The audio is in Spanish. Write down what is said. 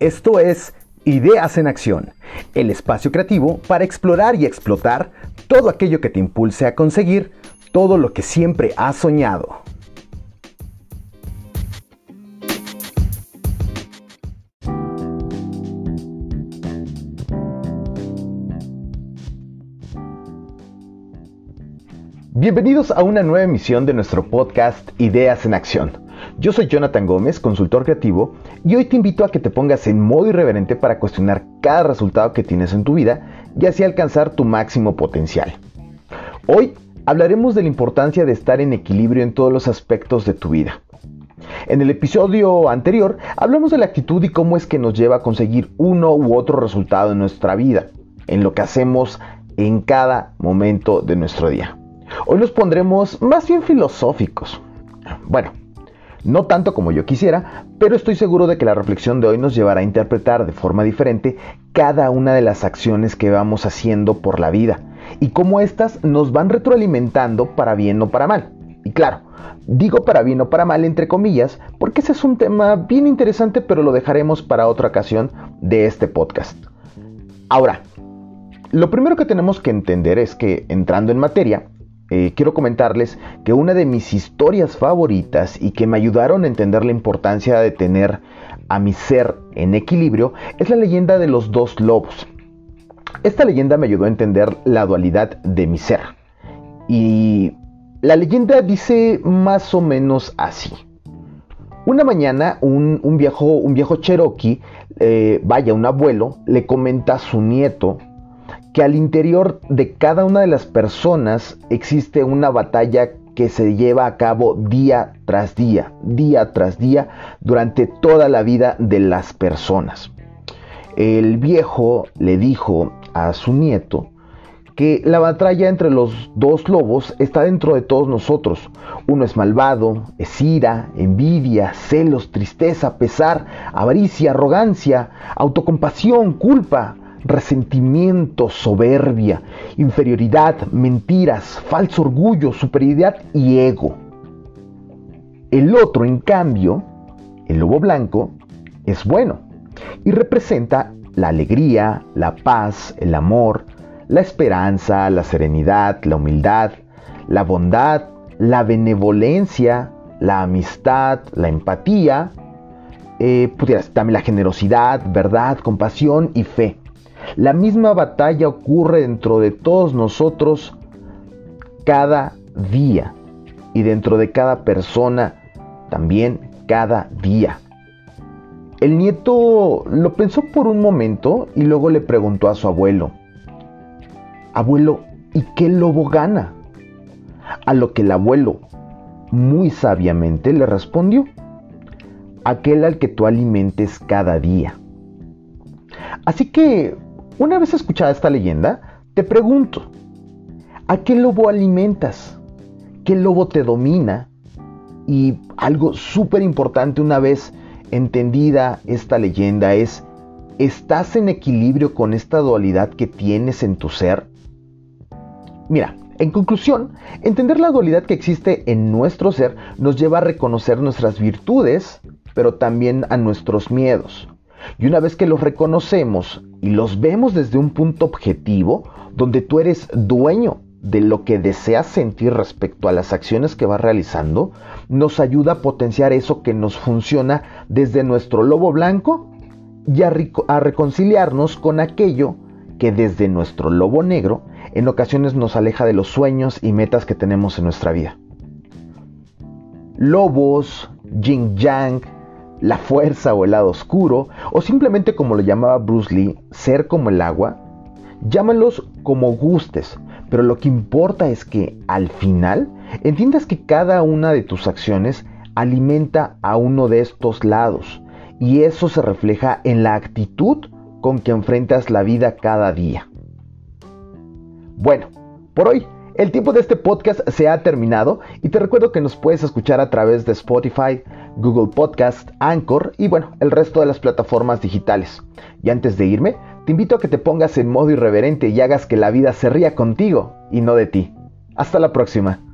Esto es Ideas en Acción, el espacio creativo para explorar y explotar todo aquello que te impulse a conseguir todo lo que siempre has soñado. Bienvenidos a una nueva emisión de nuestro podcast Ideas en Acción. Yo soy Jonathan Gómez, consultor creativo, y hoy te invito a que te pongas en modo irreverente para cuestionar cada resultado que tienes en tu vida y así alcanzar tu máximo potencial. Hoy hablaremos de la importancia de estar en equilibrio en todos los aspectos de tu vida. En el episodio anterior hablamos de la actitud y cómo es que nos lleva a conseguir uno u otro resultado en nuestra vida, en lo que hacemos en cada momento de nuestro día. Hoy nos pondremos más bien filosóficos. Bueno, no tanto como yo quisiera, pero estoy seguro de que la reflexión de hoy nos llevará a interpretar de forma diferente cada una de las acciones que vamos haciendo por la vida y cómo éstas nos van retroalimentando para bien o para mal. Y claro, digo para bien o para mal entre comillas, porque ese es un tema bien interesante, pero lo dejaremos para otra ocasión de este podcast. Ahora, lo primero que tenemos que entender es que, entrando en materia, eh, quiero comentarles que una de mis historias favoritas y que me ayudaron a entender la importancia de tener a mi ser en equilibrio es la leyenda de los dos lobos. Esta leyenda me ayudó a entender la dualidad de mi ser. Y la leyenda dice más o menos así. Una mañana un, viejo, un viejo cherokee, eh, vaya, un abuelo, le comenta a su nieto que al interior de cada una de las personas existe una batalla que se lleva a cabo día tras día, día tras día, durante toda la vida de las personas. El viejo le dijo a su nieto que la batalla entre los dos lobos está dentro de todos nosotros. Uno es malvado, es ira, envidia, celos, tristeza, pesar, avaricia, arrogancia, autocompasión, culpa, resentimiento, soberbia, inferioridad, mentiras, falso orgullo, superioridad y ego. El otro, en cambio, el lobo blanco, es bueno y representa la alegría, la paz, el amor, la esperanza, la serenidad, la humildad, la bondad, la benevolencia, la amistad, la empatía, eh, también la generosidad, verdad, compasión y fe. La misma batalla ocurre dentro de todos nosotros cada día y dentro de cada persona también cada día. El nieto lo pensó por un momento y luego le preguntó a su abuelo, abuelo, ¿y qué lobo gana? A lo que el abuelo muy sabiamente le respondió, aquel al que tú alimentes cada día. Así que una vez escuchada esta leyenda, te pregunto, ¿a qué lobo alimentas? ¿Qué lobo te domina? Y algo súper importante una vez entendida esta leyenda es, ¿estás en equilibrio con esta dualidad que tienes en tu ser? Mira, en conclusión, entender la dualidad que existe en nuestro ser nos lleva a reconocer nuestras virtudes, pero también a nuestros miedos. Y una vez que los reconocemos y los vemos desde un punto objetivo, donde tú eres dueño de lo que deseas sentir respecto a las acciones que vas realizando, nos ayuda a potenciar eso que nos funciona desde nuestro lobo blanco y a, reconciliarnos con aquello que desde nuestro lobo negro en ocasiones nos aleja de los sueños y metas que tenemos en nuestra vida. Lobos, yin yang, la fuerza o el lado oscuro, o simplemente como lo llamaba Bruce Lee, ser como el agua, llámalos como gustes, pero lo que importa es que al final entiendas que cada una de tus acciones alimenta a uno de estos lados, y eso se refleja en la actitud con que enfrentas la vida cada día. Bueno, por hoy el tiempo de este podcast se ha terminado y te recuerdo que nos puedes escuchar a través de Spotify, Google Podcast, Anchor y bueno, el resto de las plataformas digitales. Y antes de irme, te invito a que te pongas en modo irreverente y hagas que la vida se ría contigo y no de ti. Hasta la próxima.